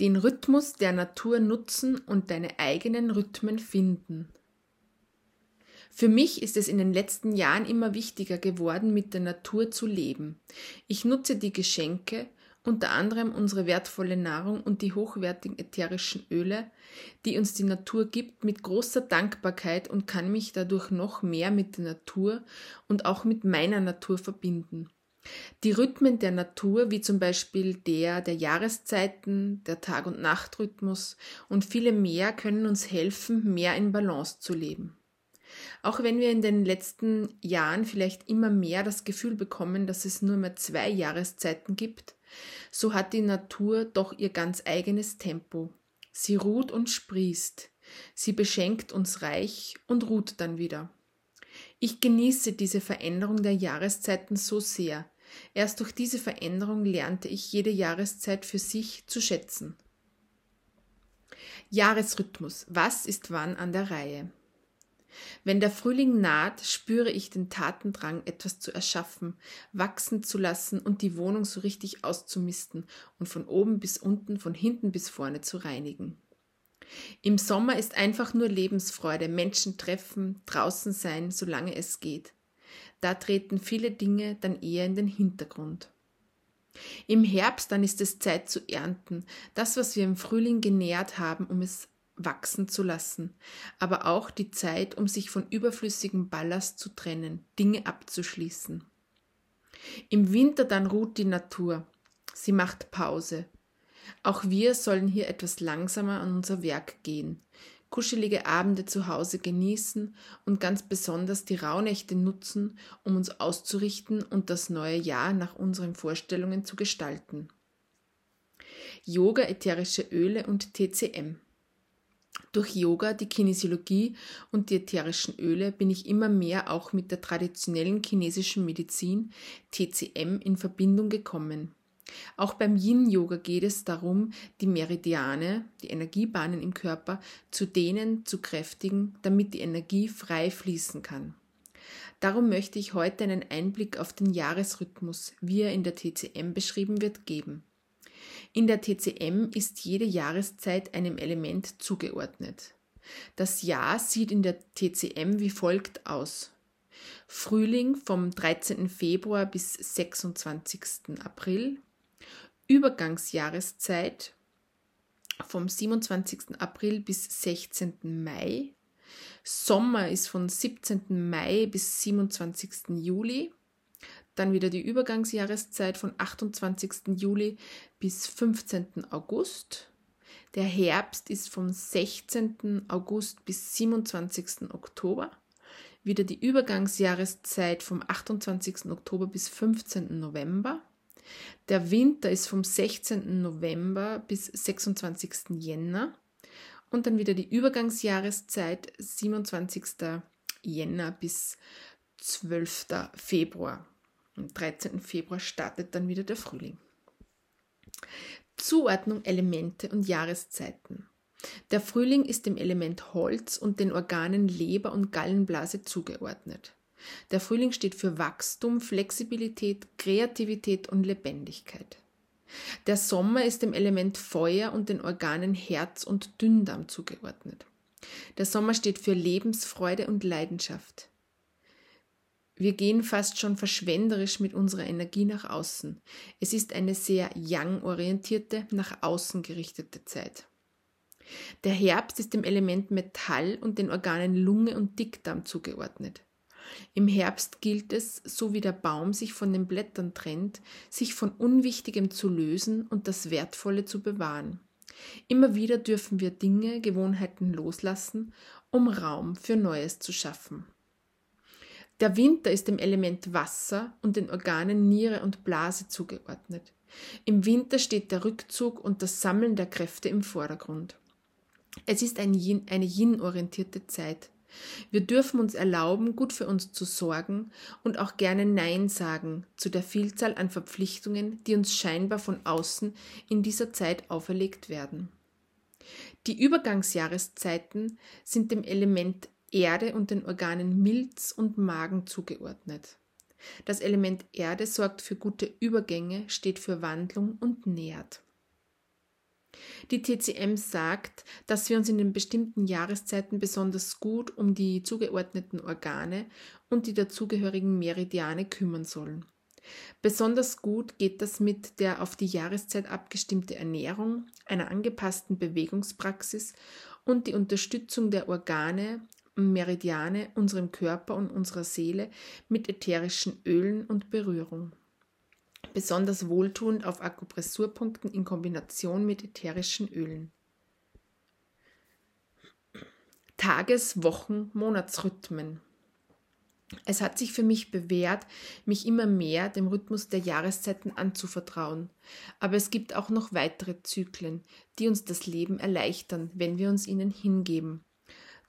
Den Rhythmus der Natur nutzen und deine eigenen Rhythmen finden. Für mich ist es in den letzten Jahren immer wichtiger geworden, mit der Natur zu leben. Ich nutze die Geschenke, unter anderem unsere wertvolle Nahrung und die hochwertigen ätherischen Öle, die uns die Natur gibt, mit großer Dankbarkeit und kann mich dadurch noch mehr mit der Natur und auch mit meiner Natur verbinden. Die Rhythmen der Natur, wie zum Beispiel der der Jahreszeiten, der Tag- und Nachtrhythmus und viele mehr, können uns helfen, mehr in Balance zu leben. Auch wenn wir in den letzten Jahren vielleicht immer mehr das Gefühl bekommen, dass es nur mehr zwei Jahreszeiten gibt, so hat die Natur doch ihr ganz eigenes Tempo. Sie ruht und sprießt, sie beschenkt uns reich und ruht dann wieder. Ich genieße diese Veränderung der Jahreszeiten so sehr, Erst durch diese Veränderung lernte ich jede Jahreszeit für sich zu schätzen. Jahresrhythmus. Was ist wann an der Reihe? Wenn der Frühling naht, spüre ich den Tatendrang, etwas zu erschaffen, wachsen zu lassen und die Wohnung so richtig auszumisten und von oben bis unten, von hinten bis vorne zu reinigen. Im Sommer ist einfach nur Lebensfreude, Menschen treffen, draußen sein, solange es geht da treten viele Dinge dann eher in den Hintergrund. Im Herbst dann ist es Zeit zu ernten, das, was wir im Frühling genährt haben, um es wachsen zu lassen, aber auch die Zeit, um sich von überflüssigem Ballast zu trennen, Dinge abzuschließen. Im Winter dann ruht die Natur, sie macht Pause. Auch wir sollen hier etwas langsamer an unser Werk gehen kuschelige Abende zu Hause genießen und ganz besonders die Rauhnächte nutzen, um uns auszurichten und das neue Jahr nach unseren Vorstellungen zu gestalten. Yoga, ätherische Öle und TCM. Durch Yoga, die Kinesiologie und die ätherischen Öle bin ich immer mehr auch mit der traditionellen chinesischen Medizin TCM in Verbindung gekommen. Auch beim Yin-Yoga geht es darum, die Meridiane, die Energiebahnen im Körper, zu dehnen, zu kräftigen, damit die Energie frei fließen kann. Darum möchte ich heute einen Einblick auf den Jahresrhythmus, wie er in der TCM beschrieben wird, geben. In der TCM ist jede Jahreszeit einem Element zugeordnet. Das Jahr sieht in der TCM wie folgt aus. Frühling vom 13. Februar bis 26. April, Übergangsjahreszeit vom 27. April bis 16. Mai. Sommer ist von 17. Mai bis 27. Juli. Dann wieder die Übergangsjahreszeit von 28. Juli bis 15. August. Der Herbst ist vom 16. August bis 27. Oktober. Wieder die Übergangsjahreszeit vom 28. Oktober bis 15. November. Der Winter ist vom 16. November bis 26. Jänner und dann wieder die Übergangsjahreszeit 27. Jänner bis 12. Februar. Am 13. Februar startet dann wieder der Frühling. Zuordnung Elemente und Jahreszeiten. Der Frühling ist dem Element Holz und den Organen Leber und Gallenblase zugeordnet. Der Frühling steht für Wachstum, Flexibilität, Kreativität und Lebendigkeit. Der Sommer ist dem Element Feuer und den Organen Herz und Dünndarm zugeordnet. Der Sommer steht für Lebensfreude und Leidenschaft. Wir gehen fast schon verschwenderisch mit unserer Energie nach außen. Es ist eine sehr yang-orientierte, nach außen gerichtete Zeit. Der Herbst ist dem Element Metall und den Organen Lunge und Dickdarm zugeordnet. Im Herbst gilt es, so wie der Baum sich von den Blättern trennt, sich von Unwichtigem zu lösen und das Wertvolle zu bewahren. Immer wieder dürfen wir Dinge, Gewohnheiten loslassen, um Raum für Neues zu schaffen. Der Winter ist dem Element Wasser und den Organen Niere und Blase zugeordnet. Im Winter steht der Rückzug und das Sammeln der Kräfte im Vordergrund. Es ist eine yin-orientierte Zeit. Wir dürfen uns erlauben, gut für uns zu sorgen und auch gerne Nein sagen zu der Vielzahl an Verpflichtungen, die uns scheinbar von außen in dieser Zeit auferlegt werden. Die Übergangsjahreszeiten sind dem Element Erde und den Organen Milz und Magen zugeordnet. Das Element Erde sorgt für gute Übergänge, steht für Wandlung und nährt. Die TCM sagt, dass wir uns in den bestimmten Jahreszeiten besonders gut um die zugeordneten Organe und die dazugehörigen Meridiane kümmern sollen. Besonders gut geht das mit der auf die Jahreszeit abgestimmte Ernährung, einer angepassten Bewegungspraxis und die Unterstützung der Organe Meridiane unserem Körper und unserer Seele mit ätherischen Ölen und Berührung. Besonders wohltuend auf Akupressurpunkten in Kombination mit ätherischen Ölen. Tages-, Wochen-, Monatsrhythmen. Es hat sich für mich bewährt, mich immer mehr dem Rhythmus der Jahreszeiten anzuvertrauen. Aber es gibt auch noch weitere Zyklen, die uns das Leben erleichtern, wenn wir uns ihnen hingeben.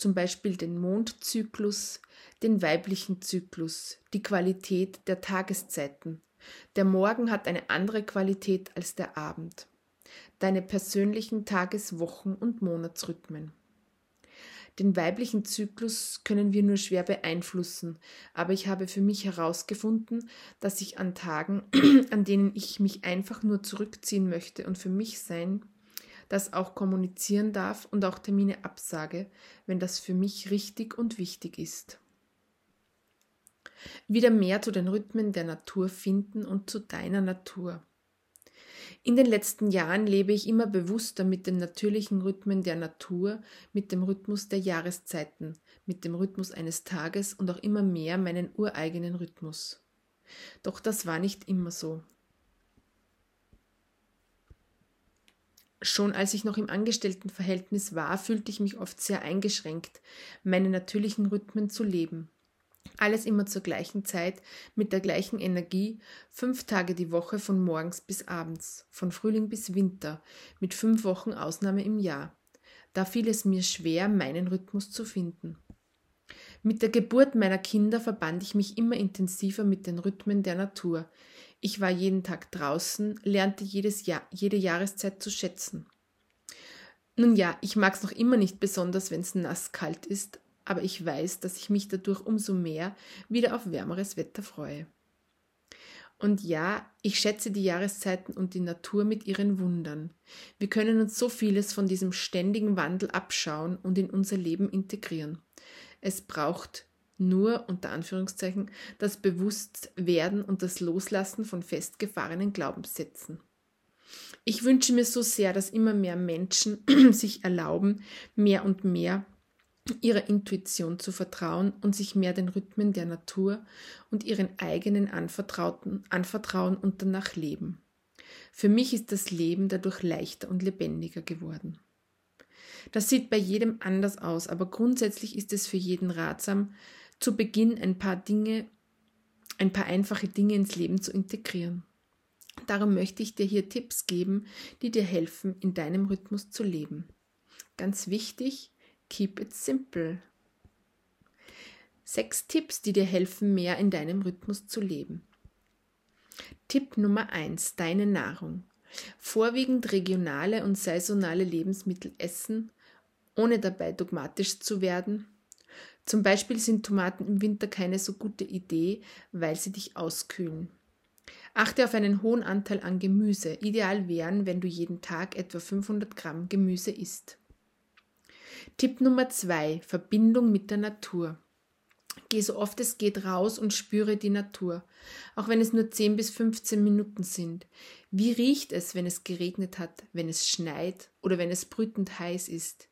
Zum Beispiel den Mondzyklus, den weiblichen Zyklus, die Qualität der Tageszeiten. Der Morgen hat eine andere Qualität als der Abend. Deine persönlichen Tages-, Wochen- und Monatsrhythmen. Den weiblichen Zyklus können wir nur schwer beeinflussen, aber ich habe für mich herausgefunden, dass ich an Tagen, an denen ich mich einfach nur zurückziehen möchte und für mich sein, das auch kommunizieren darf und auch Termine absage, wenn das für mich richtig und wichtig ist. Wieder mehr zu den Rhythmen der Natur finden und zu deiner Natur. In den letzten Jahren lebe ich immer bewusster mit den natürlichen Rhythmen der Natur, mit dem Rhythmus der Jahreszeiten, mit dem Rhythmus eines Tages und auch immer mehr meinen ureigenen Rhythmus. Doch das war nicht immer so. Schon als ich noch im Angestelltenverhältnis war, fühlte ich mich oft sehr eingeschränkt, meine natürlichen Rhythmen zu leben. Alles immer zur gleichen Zeit, mit der gleichen Energie, fünf Tage die Woche von morgens bis abends, von Frühling bis Winter, mit fünf Wochen Ausnahme im Jahr. Da fiel es mir schwer, meinen Rhythmus zu finden. Mit der Geburt meiner Kinder verband ich mich immer intensiver mit den Rhythmen der Natur. Ich war jeden Tag draußen, lernte jedes Jahr, jede Jahreszeit zu schätzen. Nun ja, ich mag es noch immer nicht besonders, wenn es nass kalt ist, aber ich weiß, dass ich mich dadurch umso mehr wieder auf wärmeres Wetter freue. Und ja, ich schätze die Jahreszeiten und die Natur mit ihren Wundern. Wir können uns so vieles von diesem ständigen Wandel abschauen und in unser Leben integrieren. Es braucht nur unter Anführungszeichen das Bewusstwerden und das Loslassen von festgefahrenen Glaubenssätzen. Ich wünsche mir so sehr, dass immer mehr Menschen sich erlauben, mehr und mehr ihrer Intuition zu vertrauen und sich mehr den Rhythmen der Natur und ihren eigenen Anvertrauten anvertrauen und danach leben. Für mich ist das Leben dadurch leichter und lebendiger geworden. Das sieht bei jedem anders aus, aber grundsätzlich ist es für jeden ratsam, zu Beginn ein paar Dinge, ein paar einfache Dinge ins Leben zu integrieren. Darum möchte ich dir hier Tipps geben, die dir helfen, in deinem Rhythmus zu leben. Ganz wichtig, Keep it simple. Sechs Tipps, die dir helfen, mehr in deinem Rhythmus zu leben. Tipp Nummer eins: Deine Nahrung. Vorwiegend regionale und saisonale Lebensmittel essen, ohne dabei dogmatisch zu werden. Zum Beispiel sind Tomaten im Winter keine so gute Idee, weil sie dich auskühlen. Achte auf einen hohen Anteil an Gemüse. Ideal wären, wenn du jeden Tag etwa 500 Gramm Gemüse isst. Tipp Nummer zwei: Verbindung mit der Natur. Geh so oft es geht raus und spüre die Natur, auch wenn es nur 10 bis 15 Minuten sind. Wie riecht es, wenn es geregnet hat, wenn es schneit oder wenn es brütend heiß ist?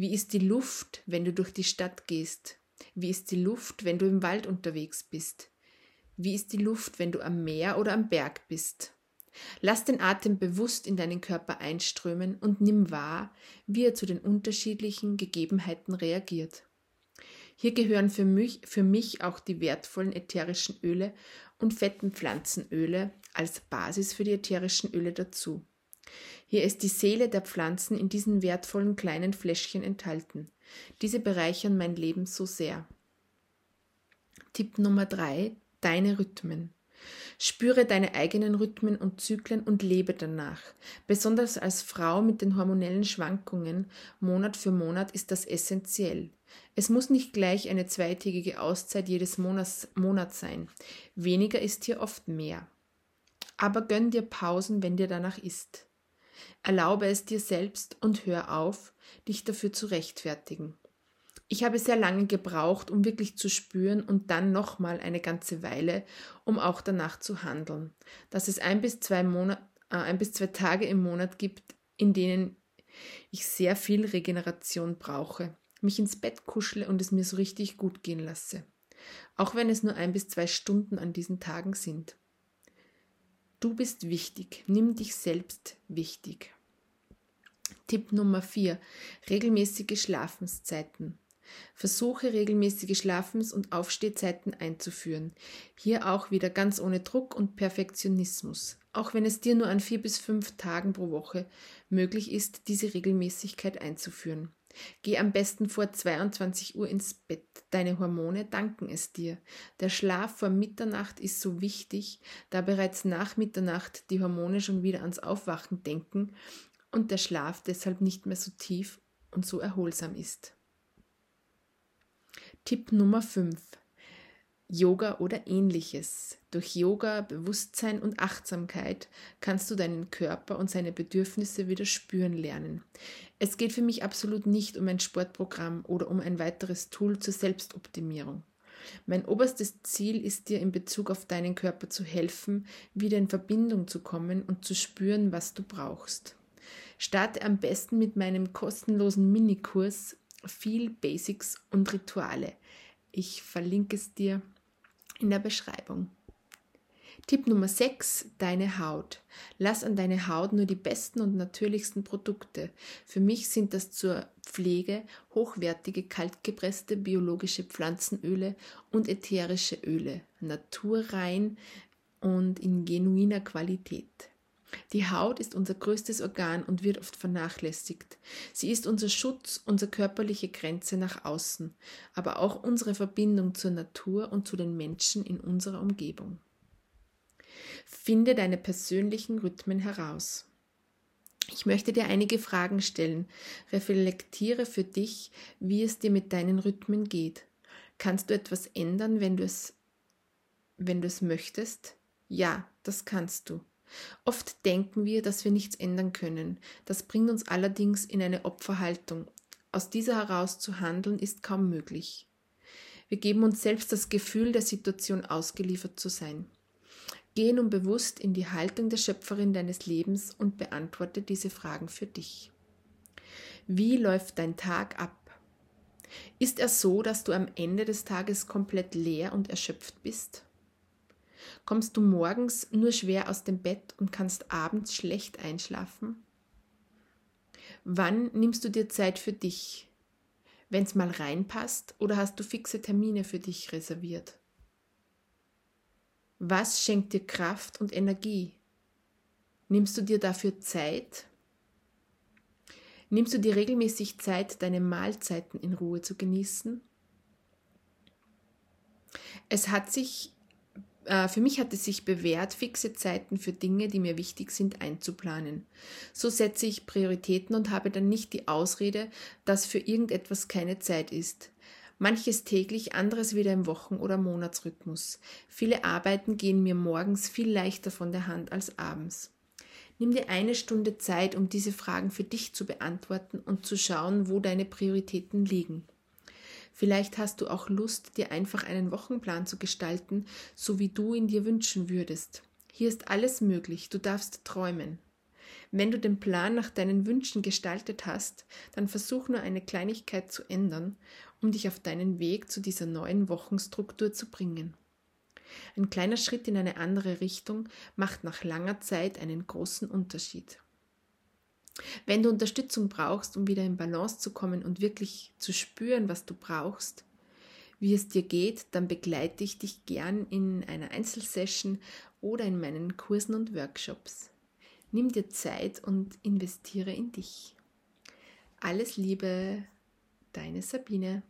Wie ist die Luft, wenn du durch die Stadt gehst? Wie ist die Luft, wenn du im Wald unterwegs bist? Wie ist die Luft, wenn du am Meer oder am Berg bist? Lass den Atem bewusst in deinen Körper einströmen und nimm wahr, wie er zu den unterschiedlichen Gegebenheiten reagiert. Hier gehören für mich, für mich auch die wertvollen ätherischen Öle und fetten Pflanzenöle als Basis für die ätherischen Öle dazu. Hier ist die Seele der Pflanzen in diesen wertvollen kleinen Fläschchen enthalten. Diese bereichern mein Leben so sehr. Tipp Nummer drei: Deine Rhythmen. Spüre deine eigenen Rhythmen und Zyklen und lebe danach. Besonders als Frau mit den hormonellen Schwankungen Monat für Monat ist das essentiell. Es muss nicht gleich eine zweitägige Auszeit jedes Monats, Monat sein. Weniger ist hier oft mehr. Aber gönn dir Pausen, wenn dir danach ist. Erlaube es dir selbst und hör auf, dich dafür zu rechtfertigen. Ich habe sehr lange gebraucht, um wirklich zu spüren und dann nochmal eine ganze Weile, um auch danach zu handeln, dass es ein bis zwei, Monat, äh, ein bis zwei Tage im Monat gibt, in denen ich sehr viel Regeneration brauche, mich ins Bett kuschle und es mir so richtig gut gehen lasse. Auch wenn es nur ein bis zwei Stunden an diesen Tagen sind. Du bist wichtig. Nimm dich selbst wichtig. Tipp Nummer 4. Regelmäßige Schlafenszeiten. Versuche regelmäßige Schlafens- und Aufstehzeiten einzuführen. Hier auch wieder ganz ohne Druck und Perfektionismus. Auch wenn es dir nur an vier bis fünf Tagen pro Woche möglich ist, diese Regelmäßigkeit einzuführen. Geh am besten vor 22 Uhr ins Bett. Deine Hormone danken es dir. Der Schlaf vor Mitternacht ist so wichtig, da bereits nach Mitternacht die Hormone schon wieder ans Aufwachen denken und der Schlaf deshalb nicht mehr so tief und so erholsam ist. Tipp Nummer 5. Yoga oder ähnliches. Durch Yoga, Bewusstsein und Achtsamkeit kannst du deinen Körper und seine Bedürfnisse wieder spüren lernen. Es geht für mich absolut nicht um ein Sportprogramm oder um ein weiteres Tool zur Selbstoptimierung. Mein oberstes Ziel ist dir in Bezug auf deinen Körper zu helfen, wieder in Verbindung zu kommen und zu spüren, was du brauchst. Starte am besten mit meinem kostenlosen Minikurs viel Basics und Rituale. Ich verlinke es dir in der Beschreibung. Tipp Nummer 6, deine Haut. Lass an deine Haut nur die besten und natürlichsten Produkte. Für mich sind das zur Pflege hochwertige kaltgepresste biologische Pflanzenöle und ätherische Öle, naturrein und in genuiner Qualität. Die Haut ist unser größtes Organ und wird oft vernachlässigt. Sie ist unser Schutz, unsere körperliche Grenze nach außen, aber auch unsere Verbindung zur Natur und zu den Menschen in unserer Umgebung. Finde deine persönlichen Rhythmen heraus. Ich möchte dir einige Fragen stellen. Reflektiere für dich, wie es dir mit deinen Rhythmen geht. Kannst du etwas ändern, wenn du es, wenn du es möchtest? Ja, das kannst du. Oft denken wir, dass wir nichts ändern können. Das bringt uns allerdings in eine Opferhaltung. Aus dieser heraus zu handeln ist kaum möglich. Wir geben uns selbst das Gefühl, der Situation ausgeliefert zu sein. Geh nun bewusst in die Haltung der Schöpferin deines Lebens und beantworte diese Fragen für dich. Wie läuft dein Tag ab? Ist er so, dass du am Ende des Tages komplett leer und erschöpft bist? Kommst du morgens nur schwer aus dem Bett und kannst abends schlecht einschlafen? Wann nimmst du dir Zeit für dich? Wenn es mal reinpasst oder hast du fixe Termine für dich reserviert? Was schenkt dir Kraft und Energie? Nimmst du dir dafür Zeit? Nimmst du dir regelmäßig Zeit, deine Mahlzeiten in Ruhe zu genießen? Es hat sich für mich hat es sich bewährt, fixe Zeiten für Dinge, die mir wichtig sind, einzuplanen. So setze ich Prioritäten und habe dann nicht die Ausrede, dass für irgendetwas keine Zeit ist. Manches täglich, anderes wieder im Wochen- oder Monatsrhythmus. Viele Arbeiten gehen mir morgens viel leichter von der Hand als abends. Nimm dir eine Stunde Zeit, um diese Fragen für dich zu beantworten und zu schauen, wo deine Prioritäten liegen. Vielleicht hast du auch Lust, dir einfach einen Wochenplan zu gestalten, so wie du ihn dir wünschen würdest. Hier ist alles möglich, du darfst träumen. Wenn du den Plan nach deinen Wünschen gestaltet hast, dann versuch nur eine Kleinigkeit zu ändern, um dich auf deinen Weg zu dieser neuen Wochenstruktur zu bringen. Ein kleiner Schritt in eine andere Richtung macht nach langer Zeit einen großen Unterschied. Wenn du Unterstützung brauchst, um wieder in Balance zu kommen und wirklich zu spüren, was du brauchst, wie es dir geht, dann begleite ich dich gern in einer Einzelsession oder in meinen Kursen und Workshops. Nimm dir Zeit und investiere in dich. Alles Liebe, deine Sabine.